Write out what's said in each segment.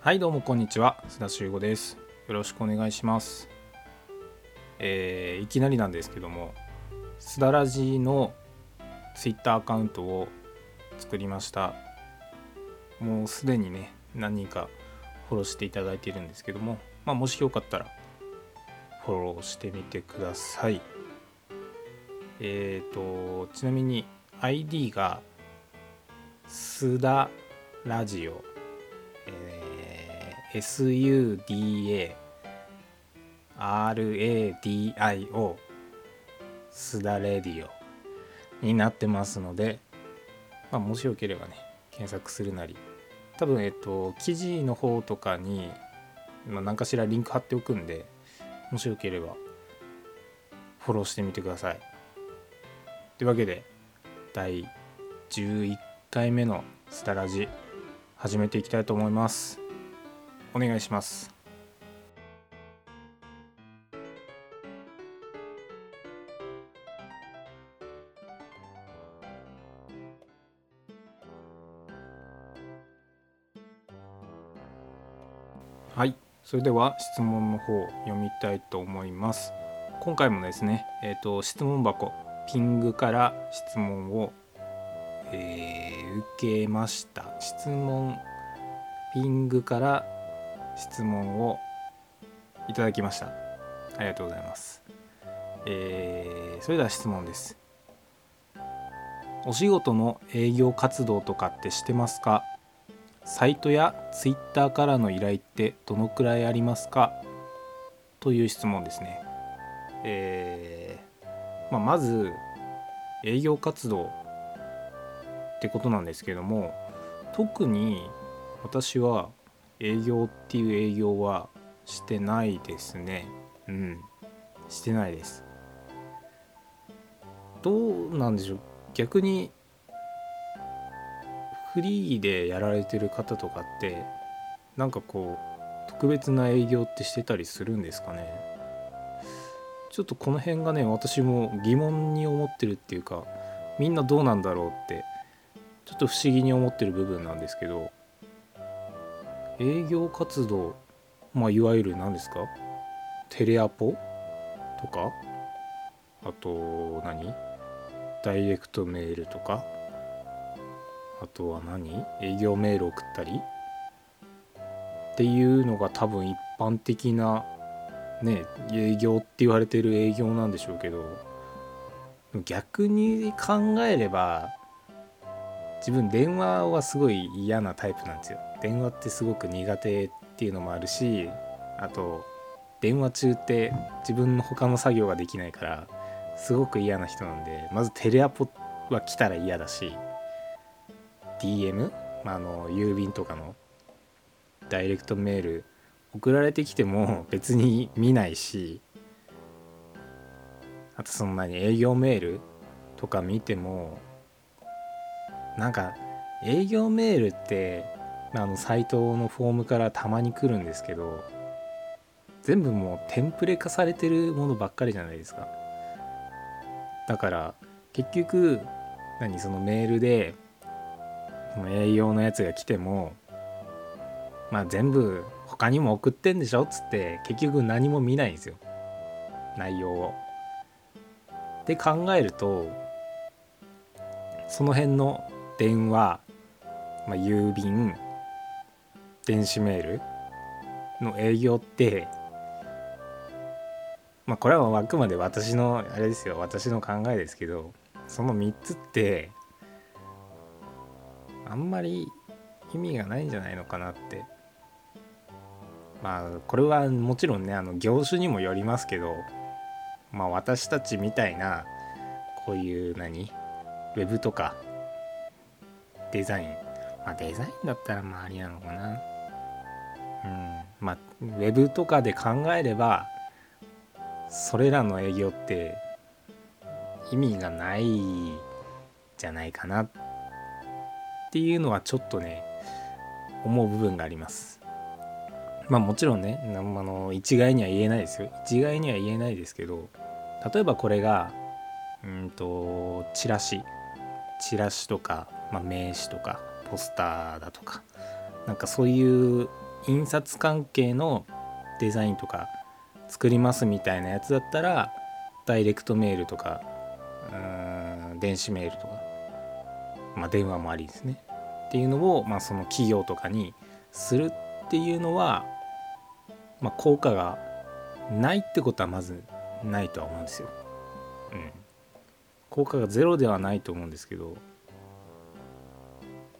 はいどうもこんにちは。須田修吾です。よろしくお願いします。えー、いきなりなんですけども須田ラジの Twitter アカウントを作りました。もうすでにね何人かフォローしていただいているんですけども、まあ、もしよかったらフォローしてみてください。えっ、ー、とちなみに ID が須田ラジオ、SUDA RADIO 須田レディオになってますので、まあ、もしよければね検索するなり。多分えっと記事の方とかに、まあ、何かしらリンク貼っておくんでもしよければフォローしてみてください。というわけで第11回目のスタラジ始めていきたいと思います。お願いします。はい。それでは質問の方読みたいと思います。今回もですねえっ、ー、と質問箱ピングから質問を、えー、受けました。質問ピングから質問をいただきました。ありがとうございます。えー、それでは質問です。お仕事の営業活動とかってしてますか？サイトやツイッターからの依頼ってどのくらいありますか？という質問ですね。えー、まあ、まず営業活動ってことなんですけども特に私は営業っていう営業はしてないですね。うん。してないです。どうなんでしょう逆にフリーでやられてる方とかってなんかこう特別な営業ってしてたりするんですかねちょっとこの辺がね私も疑問に思ってるっていうかみんなどうなんだろうってちょっと不思議に思ってる部分なんですけど営業活動まあいわゆる何ですか？テレアポ？とか？あと何？ダイレクトメールとか？あとは何？営業メール送ったり？っていうのが多分一般的なね営業って言われてる営業なんでしょうけど逆に考えれば自分電話はすごい嫌なタイプなんですよ。電話ってすごく苦手っていうのもあるしあと電話中って自分の他の作業ができないからすごく嫌な人なんでまずテレアポは来たら嫌だし DM、まあ、あの郵便とかのダイレクトメール送られてきても別に見ないしあとその何営業メールとか見てもなんか営業メールってあのサイトのフォームからたまに来るんですけど全部もうテンプレ化されてるものばっかりじゃないですか。だから結局何そのメールでその営業のやつが来てもまあ全部他にも送ってんでしょ？っつって結局何も見ないんですよ。内容を。で考えるとその辺の電話、まあ、郵便電子メールの営業ってまあこれはあくまで私のあれですよ私の考えですけどその3つってあんまり意味がないんじゃないのかなって。まあこれはもちろんねあの業種にもよりますけどまあ私たちみたいなこういう何ウェブとかデザイン。まあデザインだったらまあありなのかな。うん。まあウェブとかで考えればそれらの営業って意味がないじゃないかなっていうのはちょっとね思う部分があります。まあもちろんねあの一概には言えないですよ。一概には言えないですけど例えばこれがうんとチラシ。チラシとか、まあ、名刺とかポスターだとかなんかそういう印刷関係のデザインとか作りますみたいなやつだったらダイレクトメールとかうん電子メールとか、まあ、電話もありですねっていうのを、まあ、その企業とかにするっていうのは、まあ、効果がないってことはまずないとは思うんですよ。うん、効果がゼロではないと思うんですけど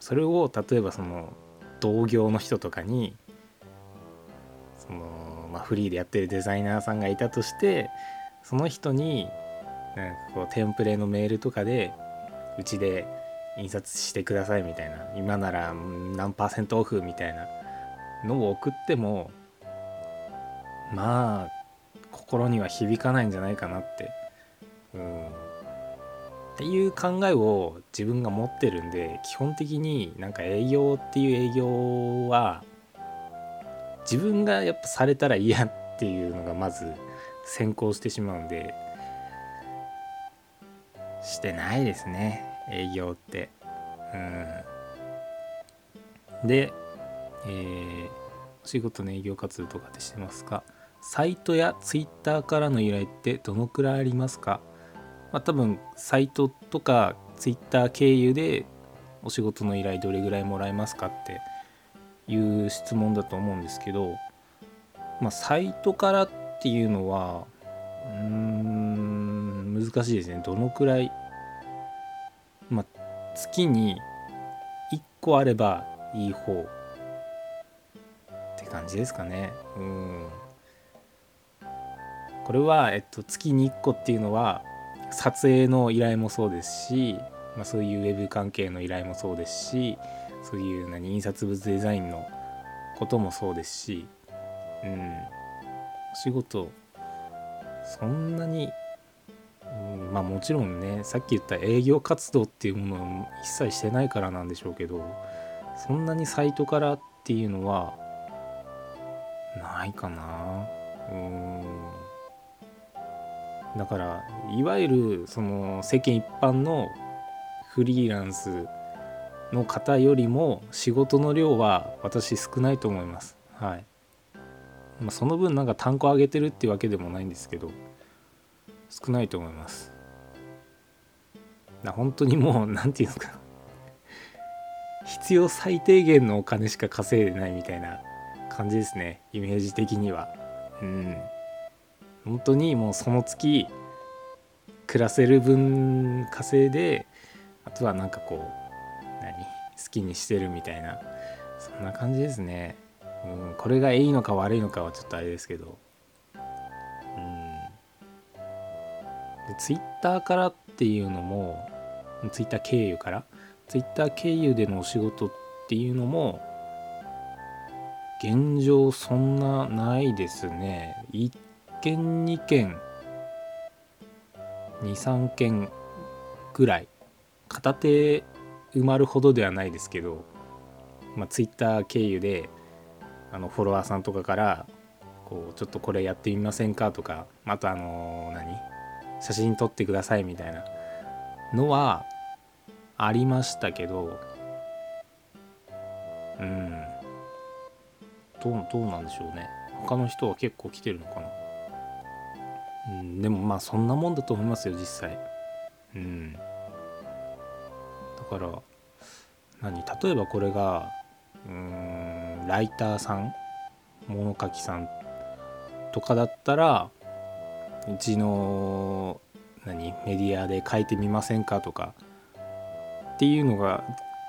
それを例えばその同業の人とかにその、まあ、フリーでやってるデザイナーさんがいたとしてその人になんかこうテンプレのメールとかでうちで印刷してくださいみたいな今なら何パーセントオフみたいなのを送ってもまあ心には響かないんじゃないかなって、うん、っていう考えを自分が持ってるんで基本的になんか営業っていう営業は自分がやっぱされたら嫌っていうのがまず先行してしまうんでしてないですね営業って。うん。でえー、お仕事の営業活動とかってしてますか？サイトやツイッターからの依頼ってどのくらいありますか？まあ、多分サイトとかツイッター経由でお仕事の依頼どれぐらいもらえますかっていう質問だと思うんですけど、まあ、サイトからっていうのはうーん難しいですね。どのくらいまあ月に1個あればいい方って感じですかね。うん。これは、えっと、月に1個っていうのは撮影の依頼もそうですし、まあ、そういうウェブ関係の依頼もそうですしそういう何印刷物デザインのこともそうですし、うん、お仕事そんなに、うん、まあもちろんねさっき言った営業活動っていうものを一切してないからなんでしょうけどそんなにサイトからっていうのはないかな。うん。だからいわゆるその世間一般のフリーランスの方よりも仕事の量は私少ないと思います。はい。まあ、その分なんか単価上げてるっていうわけでもないんですけど少ないと思います。な本当にもう何て言うんですか必要最低限のお金しか稼いでないみたいな感じですねイメージ的には。うん本当にもうその月暮らせる分稼いであとはなんかこう何？好きにしてるみたいなそんな感じですね、うん、これがいいのか悪いのかはちょっとあれですけど。うん。でツイッターからっていうのもツイッター経由からツイッター経由でのお仕事っていうのも現状そんなないですね。件2件23件ぐらい片手埋まるほどではないですけど、まあ、Twitter 経由であのフォロワーさんとかからこうちょっとこれやってみませんかとかあとあの何？写真撮ってくださいみたいなのはありましたけどうん。どうどうなんでしょうね。他の人は結構来てるのかな？でもまあそんなもんだと思いますよ実際。うん。だから何？例えばこれがうんライターさん？物書きさん？とかだったらうちの何？メディアで書いてみませんか？とか。っていうのが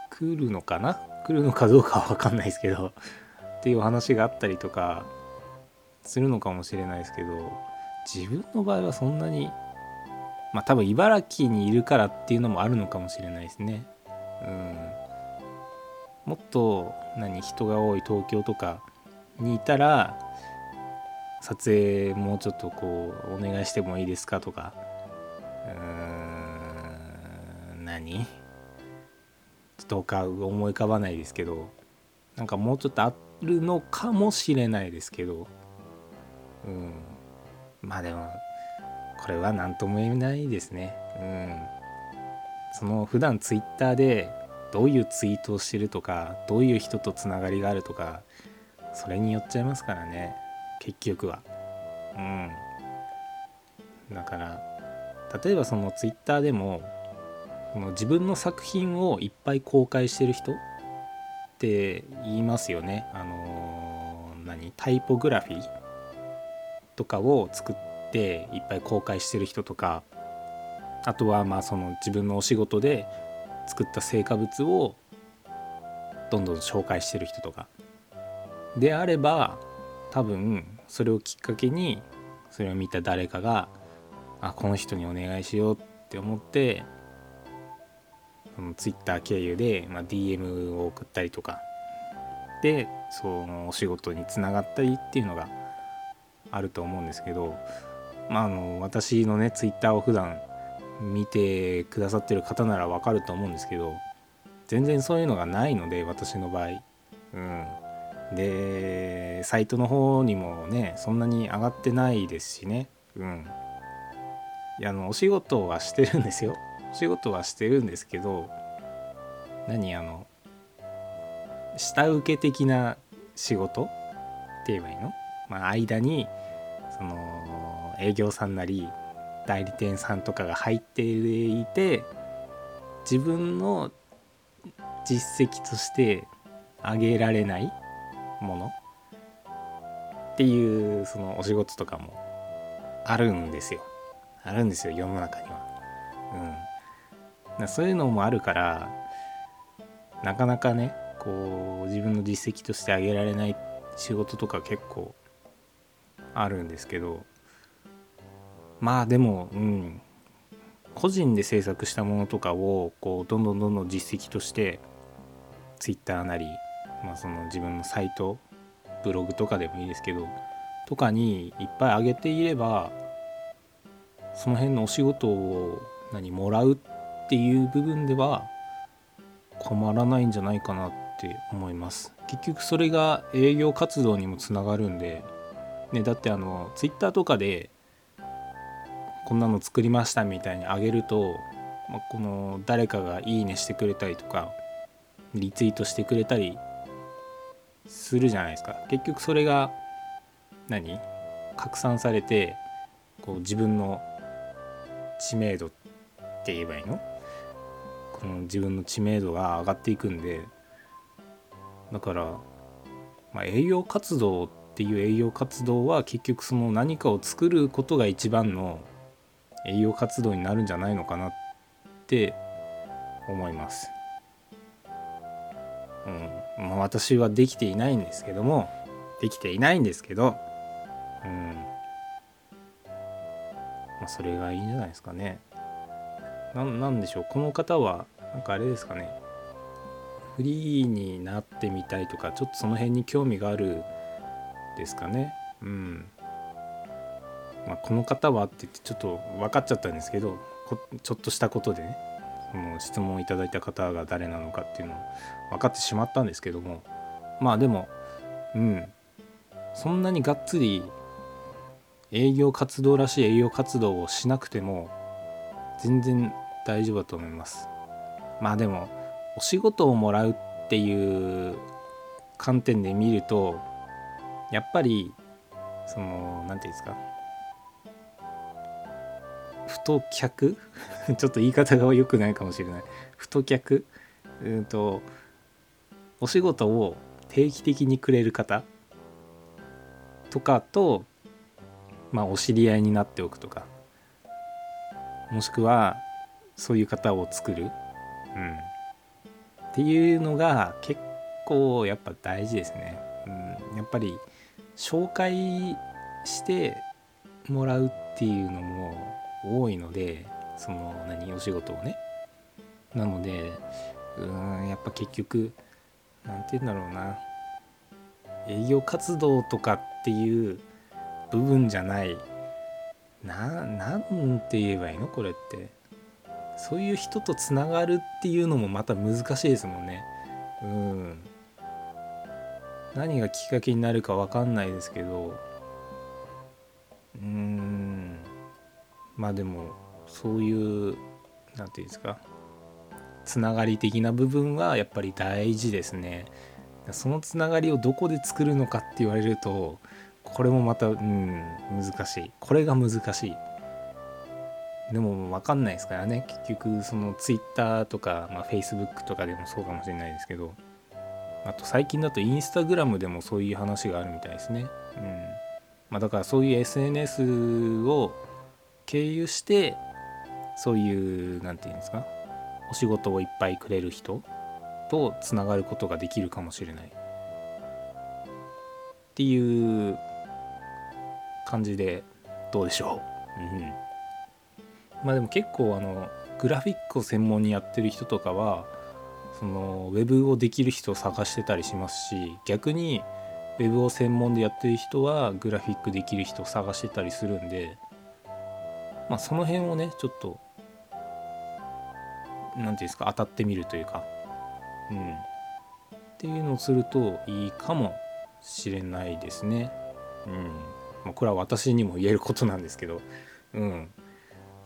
来るのかな？来るのかどうかは分かんないですけど。っていう話があったりとかするのかもしれないですけど。自分の場合はそんなにまあ多分茨城にいるからっていうのもあるのかもしれないですね。うん、もっと何人が多い東京とかにいたら撮影もうちょっとこうお願いしてもいいですかとか。うーん。何？ちょっと他思い浮かばないですけど。なんかもうちょっとあるのかもしれないですけど。うん。まあでもこれは何とも言えないですね。うん。その普段ツイッターでどういうツイートをしてるとかどういう人とつながりがあるとかそれによっちゃいますからね。結局は。うん。だから例えばそのツイッターでもこの自分の作品をいっぱい公開してる人って言いますよね。あのー、何？タイポグラフィー。とかを作っていっぱい公開してる人とかあとはまあその自分のお仕事で作った成果物をどんどん紹介してる人とか。であれば多分それをきっかけにそれを見た誰かがあこの人にお願いしようって思ってその Twitter 経由で、まあ、DM を送ったりとか。でそのお仕事につながったりっていうのがあると思うんですけど、まあ、あの私のね Twitter を普段見てくださってる方ならわかると思うんですけど全然そういうのがないので私の場合。うん。でサイトの方にもねそんなに上がってないですしね。うん。いやあのお仕事はしてるんですよ。お仕事はしてるんですけど何あの下請け的な仕事って言えばいいの、まあ、間にその営業さんなり代理店さんとかが入っていて自分の実績としてあげられないものっていうそのお仕事とかもあるんですよあるんですよ世の中には。うん、そういうのもあるからなかなかねこう自分の実績としてあげられない仕事とか結構あるんですけどまあでもうん個人で制作したものとかをこうどんどんどんどん実績として Twitter なり、まあ、その自分のサイトブログとかでもいいですけどとかにいっぱい上げていればその辺のお仕事を何もらうっていう部分では困らないんじゃないかなって思います。結局それが営業活動にもつながるんで、ね、だってあの Twitter とかでこんなの作りましたみたいにあげると、まあ、この誰かがいいねしてくれたりとかリツイートしてくれたりするじゃないですか。結局それが何？拡散されてこう自分の知名度って言えばいいの？この自分の知名度が上がっていくんでだから、まあ、営業活動っていう営業活動は結局その何かを作ることが一番の営業活動になるんじゃないのかなって思います。うん。まあ、私はできていないんですけども。できていないんですけど、うん。まあ、それがいいんじゃないですかね。なんでしょう。この方はなんかあれですかね。フリーになってみたいとかちょっとその辺に興味があるですかね。うん。まあ、この方はって言ってちょっと分かっちゃったんですけどちょっとしたことでねその質問をいただいた方が誰なのかっていうのを分かってしまったんですけども。まあでもうん。そんなにがっつり営業活動らしい営業活動をしなくても全然大丈夫だと思います。まあでもお仕事をもらうっていう観点で見るとやっぱりその何て言うんですか？太客？ちょっと言い方が良くないかもしれない。太客？うんとお仕事を定期的にくれる方？とかとまあお知り合いになっておくとか。もしくはそういう方を作る、うん、っていうのが結構やっぱ大事ですね。うん、やっぱり紹介してもらうっていうのも多いのでその何お仕事をね。なのでうーんやっぱ結局何て言うんだろうな。営業活動とかっていう部分じゃない。ななんて言えばいいの？これって。そういう人とつながるっていうのもまた難しいですもんね。何がきっかけになるか分かんないですけどうん。まあでもそういう何て言うんですかつながり的な部分はやっぱり大事ですね。そのつながりをどこで作るのかって言われるとこれもまたうん難しい。これが難しい。でも分かんないですからね。結局その Twitter とか、まあ、Facebook とかでもそうかもしれないですけど。あと最近だとインスタグラムでもそういう話があるみたいですね。うん。まあ、だからそういう SNS を経由してそういう何て言うんですか？お仕事をいっぱいくれる人とつながることができるかもしれない。っていう感じでどうでしょう、うん、まあでも結構あのグラフィックを専門にやってる人とかはそのウェブをできる人を探してたりしますし逆にウェブを専門でやってる人はグラフィックできる人を探してたりするんでまあその辺をねちょっと何て言うんですか当たってみるというかうん。っていうのをするといいかもしれないですね。うん。まあこれは私にも言えることなんですけどうん。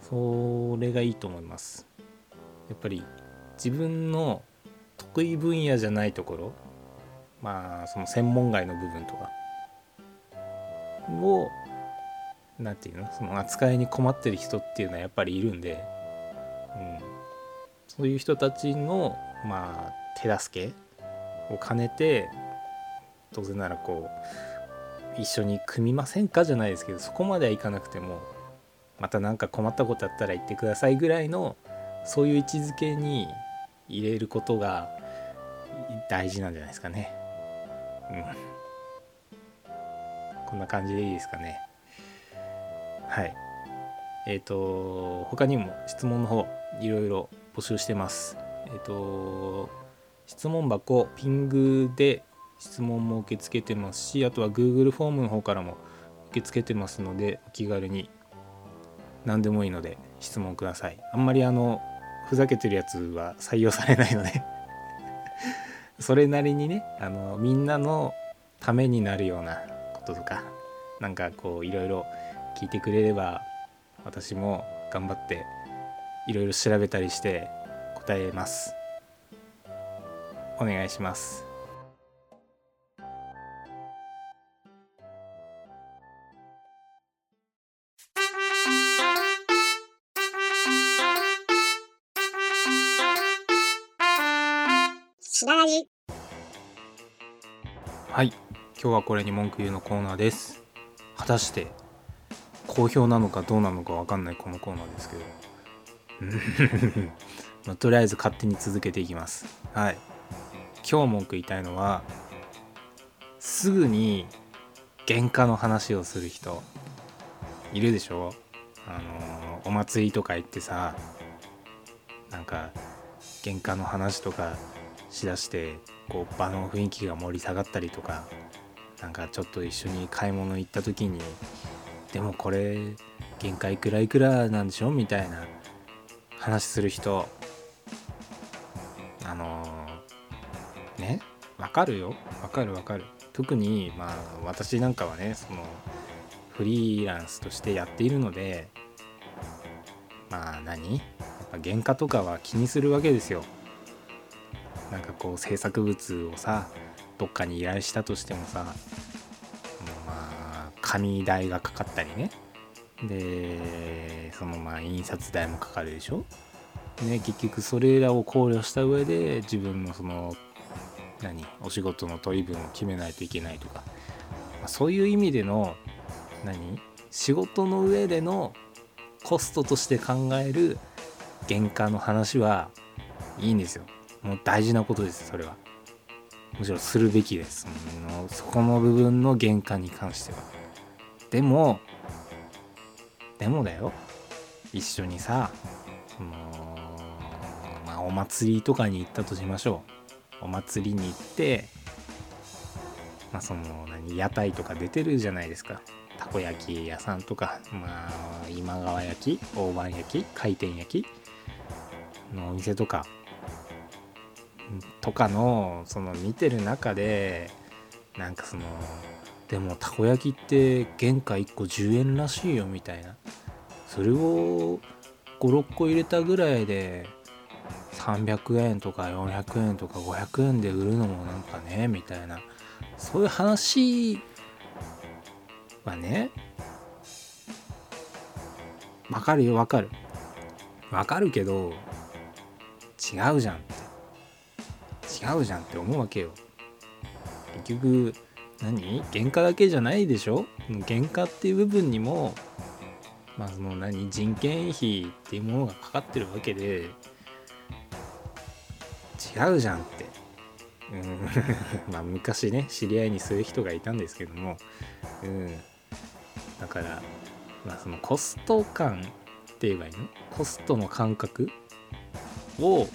それがいいと思います。やっぱり自分の得意分野じゃないところまあその専門外の部分とかを何て言うのその扱いに困ってる人っていうのはやっぱりいるんで、うん、そういう人たちのまあ手助けを兼ねて当然ならこう一緒に組みませんかじゃないですけどそこまではいかなくてもまた何か困ったことあったら言ってくださいぐらいのそういう位置づけに入れることが大事なんじゃないですかね。うん。こんな感じでいいですかね。はい。えっ、ー、と、他にも質問の方、いろいろ募集してます。えっ、ー、と、質問箱、ピングで質問も受け付けてますし、あとは Google フォームの方からも受け付けてますので、お気軽に何でもいいので質問ください。あんまりあの、ふざけてるやつは採用されないのでそれなりにねあのみんなのためになるようなこととかなんかこういろいろ聞いてくれれば私も頑張っていろいろ調べたりして答えます。お願いします。はい。今日はこれに文句言うのコーナーです。果たして好評なのかどうなのか分かんないこのコーナーですけど。まあ、とりあえず勝手に続けていきます。はい。今日文句言いたいのはすぐに喧嘩の話をする人いるでしょ？あのお祭りとか行ってさなんか喧嘩の話とかしだしてこう場の雰囲気が盛り下がったりとかなんかちょっと一緒に買い物行った時にでもこれ限界いくらいくらなんでしょみたいな話する人あのー、ねわかるよ。わかるわかる。特にまあ私なんかはねそのフリーランスとしてやっているのでまあ何？やっぱ原価とかは気にするわけですよなんかこう制作物をさどっかに依頼したとしてもさまあ紙代がかかったりね。でそのまあ印刷代もかかるでしょ。ね結局それらを考慮した上で自分のその何お仕事の取り分を決めないといけないとか、まあ、そういう意味での何仕事の上でのコストとして考える原価の話はいいんですよ。もう大事なことですそれは。むしろするべきです。そこの部分の玄関に関しては。でもでもだよ。一緒にさもうまあお祭りとかに行ったとしましょう。お祭りに行ってまあその何屋台とか出てるじゃないですか。たこ焼き屋さんとかまあ今川焼き大判焼き回転焼きのお店とか。とかのその見てる中でなんかそのでもたこ焼きって原価1個10円らしいよみたいな。それを56個入れたぐらいで300円とか400円とか500円で売るのもなんかねみたいな。そういう話はねわかるよわかる。わかるけど違うじゃん。違うじゃんって思うわけよ。結局何？原価だけじゃないでしょ？原価っていう部分にもまあその何？人件費っていうものがかかってるわけで。違うじゃんって。うん。まあ昔ね知り合いにそういう人がいたんですけども。うん。だからまあそのコスト感って言えばいいの？コストの感覚を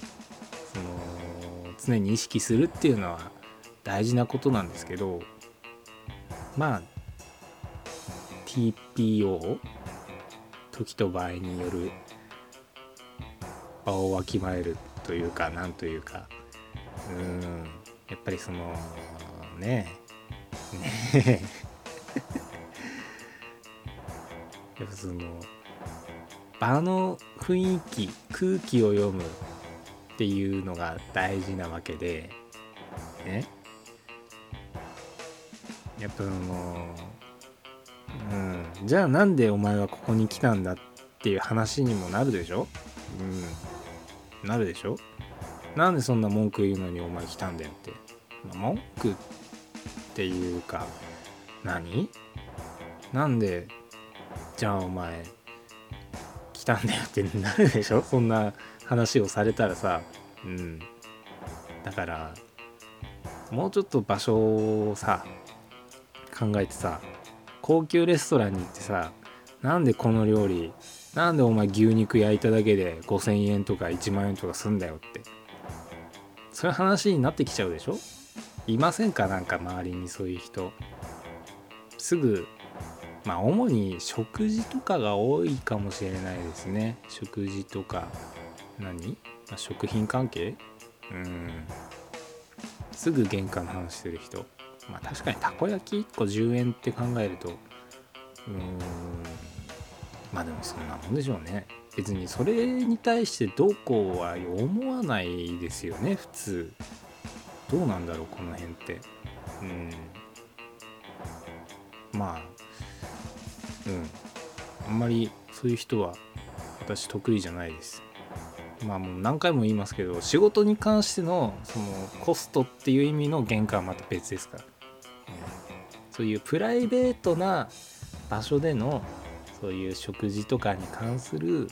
常に意識するっていうのは大事なことなんですけどまあ TPO 時と場合による場をわきまえるというかなんというかうんやっぱりそのねえね やっぱその場の雰囲気空気を読むっていうのが大事なわけでね。やっぱそのうん。じゃあなんでお前はここに来たんだっていう話にもなるでしょ？うん。なるでしょ？なんでそんな文句言うのにお前来たんだよって、まあ、文句っていうか何？なんでじゃあお前来たんだよってなるでしょ？そんな話をされたらさうん。だからもうちょっと場所をさ考えてさ高級レストランに行ってさなんでこの料理なんでお前牛肉焼いただけで5,000円とか1万円とかすんだよって。そういう話になってきちゃうでしょ？いませんか？なんか周りにそういう人。すぐまあ主に食事とかが多いかもしれないですね。食事とか。何、食品関係？うん。すぐ玄関の話する人。まあ確かにたこ焼き1個10円って考えるとうん。まあでもそんなもんでしょうね。別にそれに対してどうこうは思わないですよね普通。どうなんだろうこの辺って。うん。まあうん。あんまりそういう人は私得意じゃないです。まあもう何回も言いますけど仕事に関してのそのコストっていう意味の原価はまた別ですからそういうプライベートな場所でのそういう食事とかに関する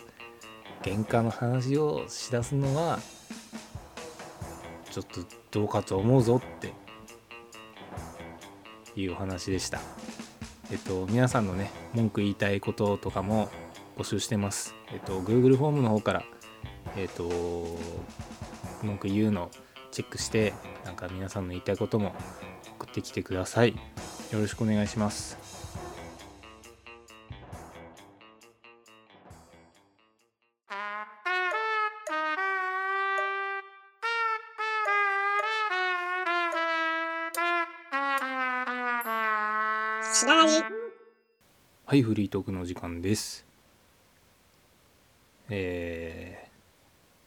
原価の話をしだすのはちょっとどうかと思うぞっていうお話でした。えっと皆さんのね文句言いたいこととかも募集してます。えっと Google フォームの方からえっと文句言うのチェックしてなんか皆さんの言いたいことも送ってきてください。よろしくお願いします。はい、フリートークの時間です。えー、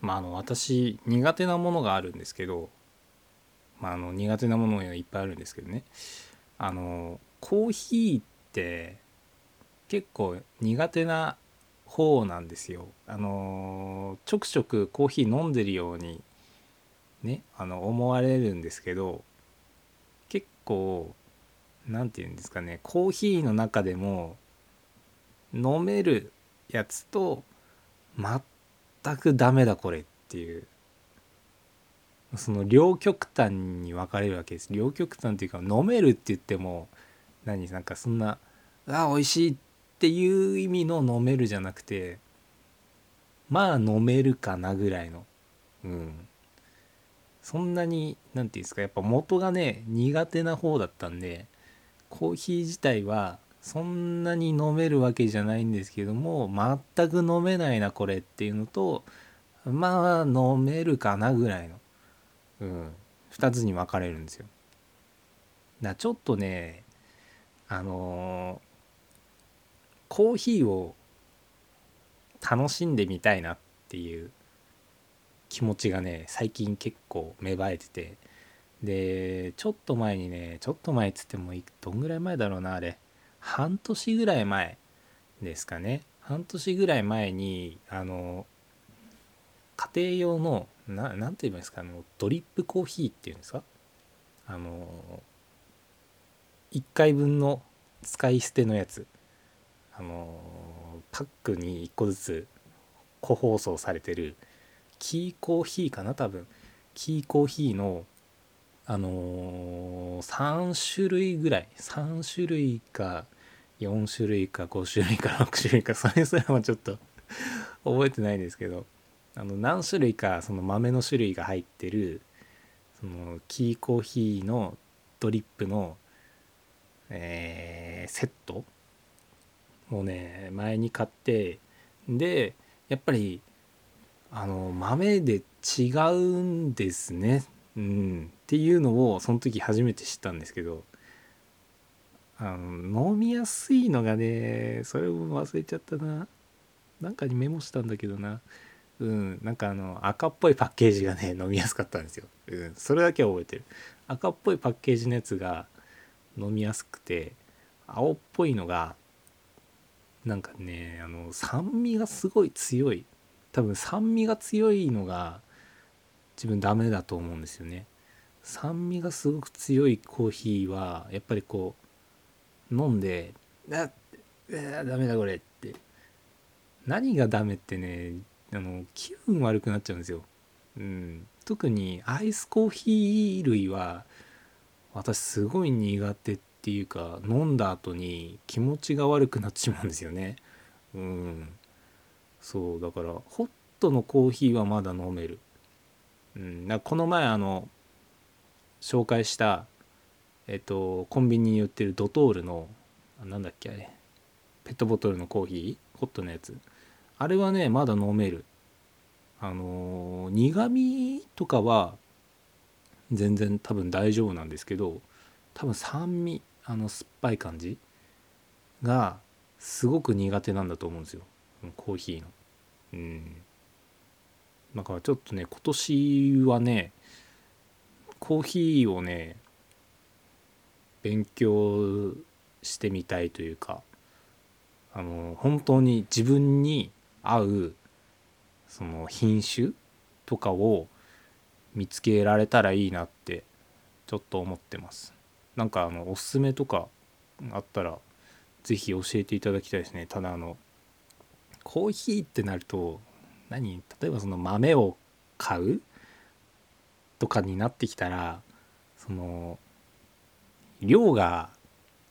まああの私苦手なものがあるんですけど、まああの苦手なものがいっぱいあるんですけどね。あのコーヒーって結構苦手な方なんですよ。あのちょくちょくコーヒー飲んでるようにねあの思われるんですけど結構何て言うんですかねコーヒーの中でも飲めるやつと全全くダメだこれっていう。その両極端に分かれるわけです。両極端っていうか飲めるって言っても何？なんかそんなあ美味しいっていう意味の飲めるじゃなくてまあ飲めるかなぐらいの。うん。そんなに何て言うんですかやっぱ元がね苦手な方だったんでコーヒー自体はそんなに飲めるわけじゃないんですけども全く飲めないなこれっていうのとまあ飲めるかなぐらいのうん、2つに分かれるんですよ。だちょっとねあのー、コーヒーを楽しんでみたいなっていう気持ちがね最近結構芽生えてて。でちょっと前にねちょっと前っつってもどんぐらい前だろうなあれ半年ぐらい前ですかね。半年ぐらい前にあの家庭用のなんて言いますかあのドリップコーヒーっていうんですか？あの1回分の使い捨てのやつ。あのパックに1個ずつ個包装されてるキーコーヒーかな多分。キーコーヒーのあのー、3種類ぐらい3種類か4種類か5種類か6種類かそれすらもちょっと覚えてないんですけどあの何種類かその豆の種類が入ってるそのキーコーヒーのドリップの、えー、セットもうね前に買ってでやっぱりあの豆で違うんですね、うん、っていうのをその時初めて知ったんですけどあの飲みやすいのがねそれも忘れちゃったな。なんかにメモしたんだけどな。うんなんかあの赤っぽいパッケージがね 飲みやすかったんですよ、うん、それだけは覚えてる。赤っぽいパッケージのやつが飲みやすくて青っぽいのがなんかねあの酸味がすごい強い。多分酸味が強いのが自分ダメだと思うんですよね。酸味がすごく強いコーヒーはやっぱりこう飲んで「あっダメだこれ」って。何がダメってねあの気分悪くなっちゃうんですよ、うん、特にアイスコーヒー類は私すごい苦手っていうか飲んだ後に気持ちが悪くなってしまうんですよね。うん。そうだからホットのコーヒーはまだ飲める、うん、この前あの紹介したえっとコンビニに売ってるドトールのなんだっけあれペットボトルのコーヒーホットのやつ。あれはねまだ飲める。あの、苦味とかは全然多分大丈夫なんですけど多分酸味あの酸っぱい感じがすごく苦手なんだと思うんですよ。コーヒーの。うん。だからちょっとね今年はねコーヒーをね勉強してみたいというかあの本当に自分に合うその品種とかを見つけられたらいいなってちょっと思ってます。なんかあのおすすめとかあったら是非教えていただきたいですね。ただあのコーヒーってなると何？例えばその豆を買う？とかになってきたらその量が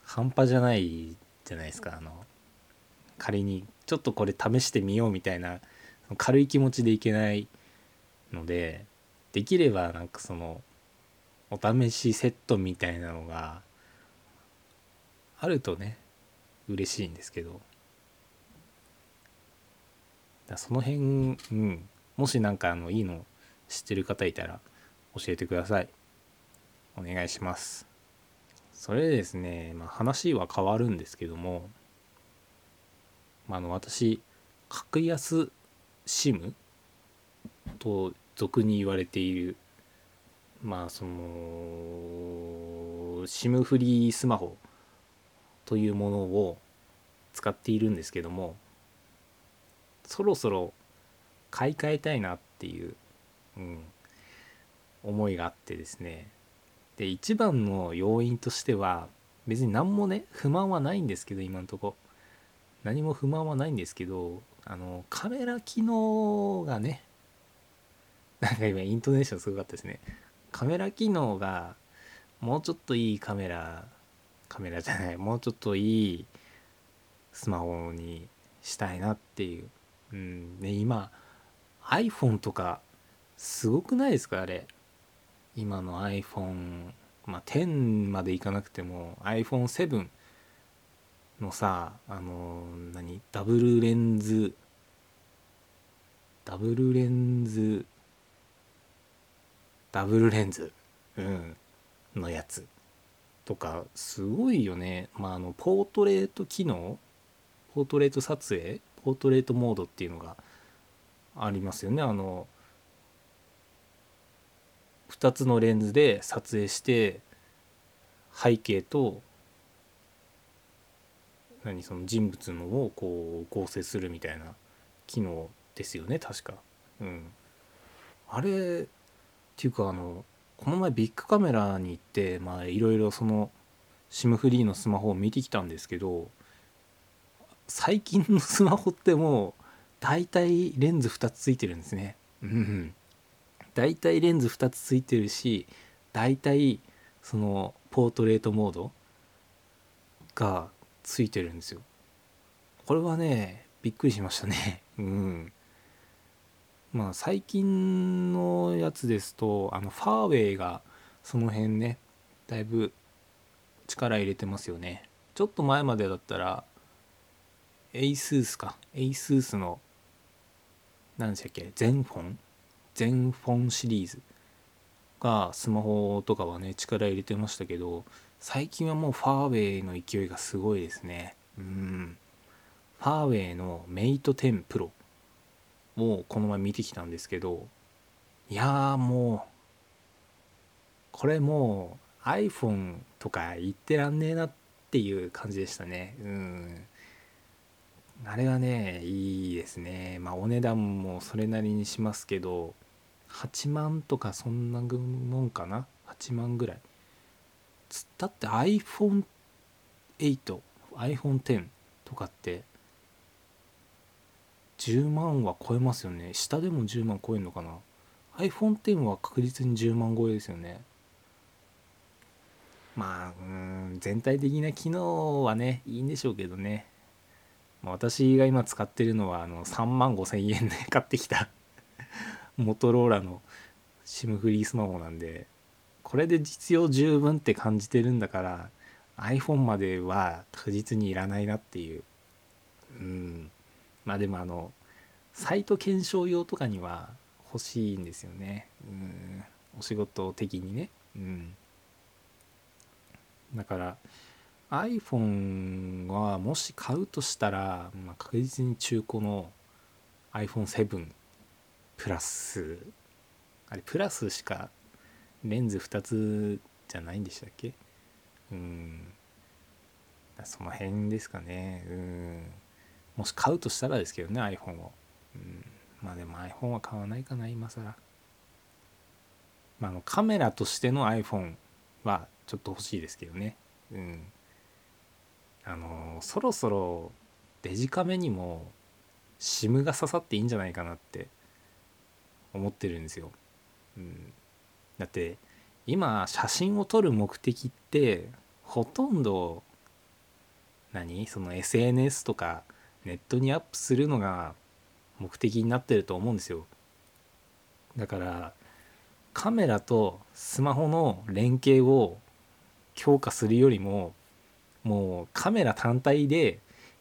半端じゃないじゃないですか。あの仮にちょっとこれ試してみようみたいな軽い気持ちでいけないのでできればなんかそのお試しセットみたいなのがあるとね嬉しいんですけど。その辺、うん、もし何かあのいいの知ってる方いたら教えてください。お願いします。それでですね、まあ、話は変わるんですけどもまあ、あの私格安 SIM と俗に言われているまあその SIM フリースマホというものを使っているんですけどもそろそろ買い替えたいなっていう、うん、思いがあってですね。で一番の要因としては別に何もね不満はないんですけど今のとこ。何も不満はないんですけどあのカメラ機能がねなんか今イントネーションすごかったですね。カメラ機能がもうちょっといいカメラカメラじゃないもうちょっといいスマホにしたいなっていう、うん。ね、今 iPhone とかすごくないですかあれ。今の iPhone まあ10までいかなくても iPhone7 のさあの何？ダブルレンズダブルレンズダブルレンズうんのやつとかすごいよね。まああのポートレート機能？ポートレート撮影？ポートレートモードっていうのがありますよね。あの2つのレンズで撮影して背景と何その人物のをこう合成するみたいな機能ですよね確か。うん、あれっていうかあのこの前ビッグカメラに行ってまあいろいろその SIM フリーのスマホを見てきたんですけど最近のスマホってもう大体レンズ2つついてるんですね。うん、大体レンズ2つついてるし大体そのポートレートモードがついてるんですよ。これはねびっくりしましたね。うん。まあ最近のやつですとあのファーウェイがその辺ねだいぶ力入れてますよね。ちょっと前までだったら ASUS か ASUS の何でしたっけ？全フォン全フォンシリーズがスマホとかはね力入れてましたけど最近はもうファーウェイの勢いがすごいですね。うん。ファーウェイのメイト10 Pro をこの前見てきたんですけどいやーもうこれもう iPhone とか言ってらんねえなっていう感じでしたね。うん。あれはねいいですね。まあお値段もそれなりにしますけど8万とかそんなもんかな？8万ぐらい。つったって iPhone8 iPhone10 とかって10万は超えますよね。下でも10万超えるのかな？iPhone10 は確実に10万超えですよね。まあうん全体的な機能はねいいんでしょうけどね。私が今使ってるのはあの3万5千円で買ってきたモトローラの SIM フリースマホなんでこれで実用十分って感じてるんだから iPhone までは確実にいらないなっていう。うん。まあでもあのサイト検証用とかには欲しいんですよね。うん。お仕事的にね。うん。だから iPhone はもし買うとしたら、まあ、確実に中古の iPhone7 プラス。あれプラスしかレンズ2つじゃないんでしたっけ？うん。その辺ですかね。うん。もし買うとしたらですけどね iPhone を、うん、まあでも iPhone は買わないかな今更。まあ、あのカメラとしての iPhone はちょっと欲しいですけどね。うん。あのそろそろデジカメにも SIM が刺さっていいんじゃないかなって思ってるんですよ。うん、だって今写真を撮る目的ってほとんど何？その SNS とかネットにアップするのが目的になってると思うんですよ。だからカメラとスマホの連携を強化するよりももうカメラ単体で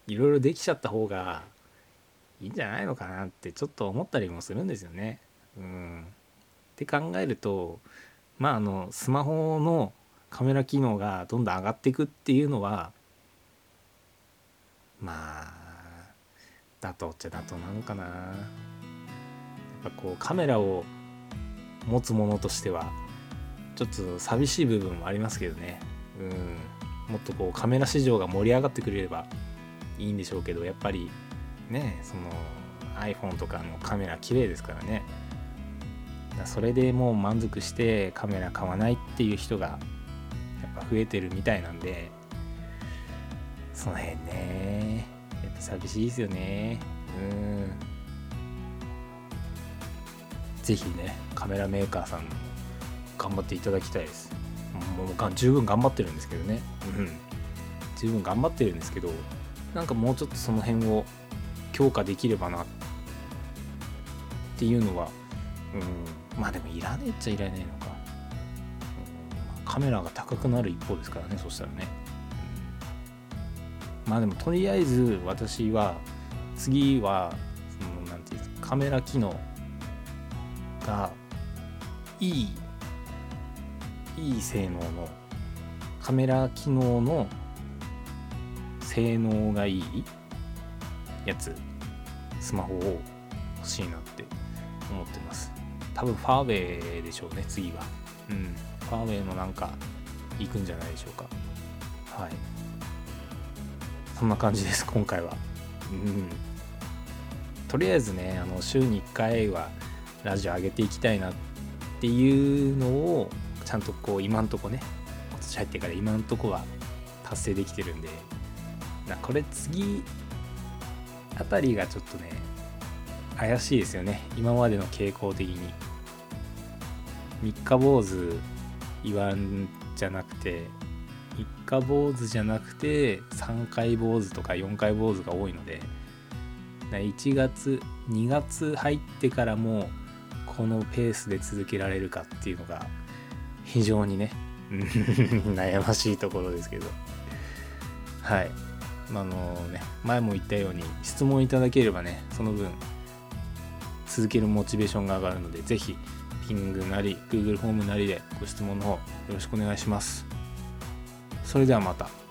いろいろできちゃった方がいいんじゃないのかなってちょっと思ったりもするんですよね。うん、って考えるとまああのスマホのカメラ機能がどんどん上がっていくっていうのはまあ妥当っちゃ妥当なのかな。やっぱこうカメラを持つものとしてはちょっと寂しい部分もありますけどね。うんもっとこうカメラ市場が盛り上がってくれればいいんでしょうけどやっぱりねその iPhone とかのカメラ綺麗ですからねそれでもう満足してカメラ買わないっていう人がやっぱ増えてるみたいなんでその辺ねやっぱ寂しいですよね。うん。是非ねカメラメーカーさん頑張っていただきたいです。もう十分頑張ってるんですけどね、うん、十分頑張ってるんですけどなんかもうちょっとその辺を強化できればなっていうのは、うん、まあでもいらねえっちゃいらねえのか、うん、カメラが高くなる一方ですからねそしたらね、うん、まあでもとりあえず私は次はそのなんていうカメラ機能がいいいい性能のカメラ機能の性能がいいやつスマホを欲しいなって思ってます多分ファーウェイでしょうね次は。うん。ファーウェイもなんか行くんじゃないでしょうか。はい。そんな感じです今回は。うん。とりあえずねあの週に1回はラジオ上げていきたいなっていうのをちゃんとこう今んとこね今年入ってから今んとこは達成できてるんでなこれ次あたりがちょっとね怪しいですよね。今までの傾向的に三日坊主言わんじゃなくて三日坊主じゃなくて3回坊主とか4回坊主が多いので1月2月入ってからもこのペースで続けられるかっていうのが非常にね 悩ましいところですけど。はい。あのね前も言ったように質問いただければねその分続けるモチベーションが上がるので是非キングなり Google フォームなりでご質問の方よろしくお願いしますそれではまた。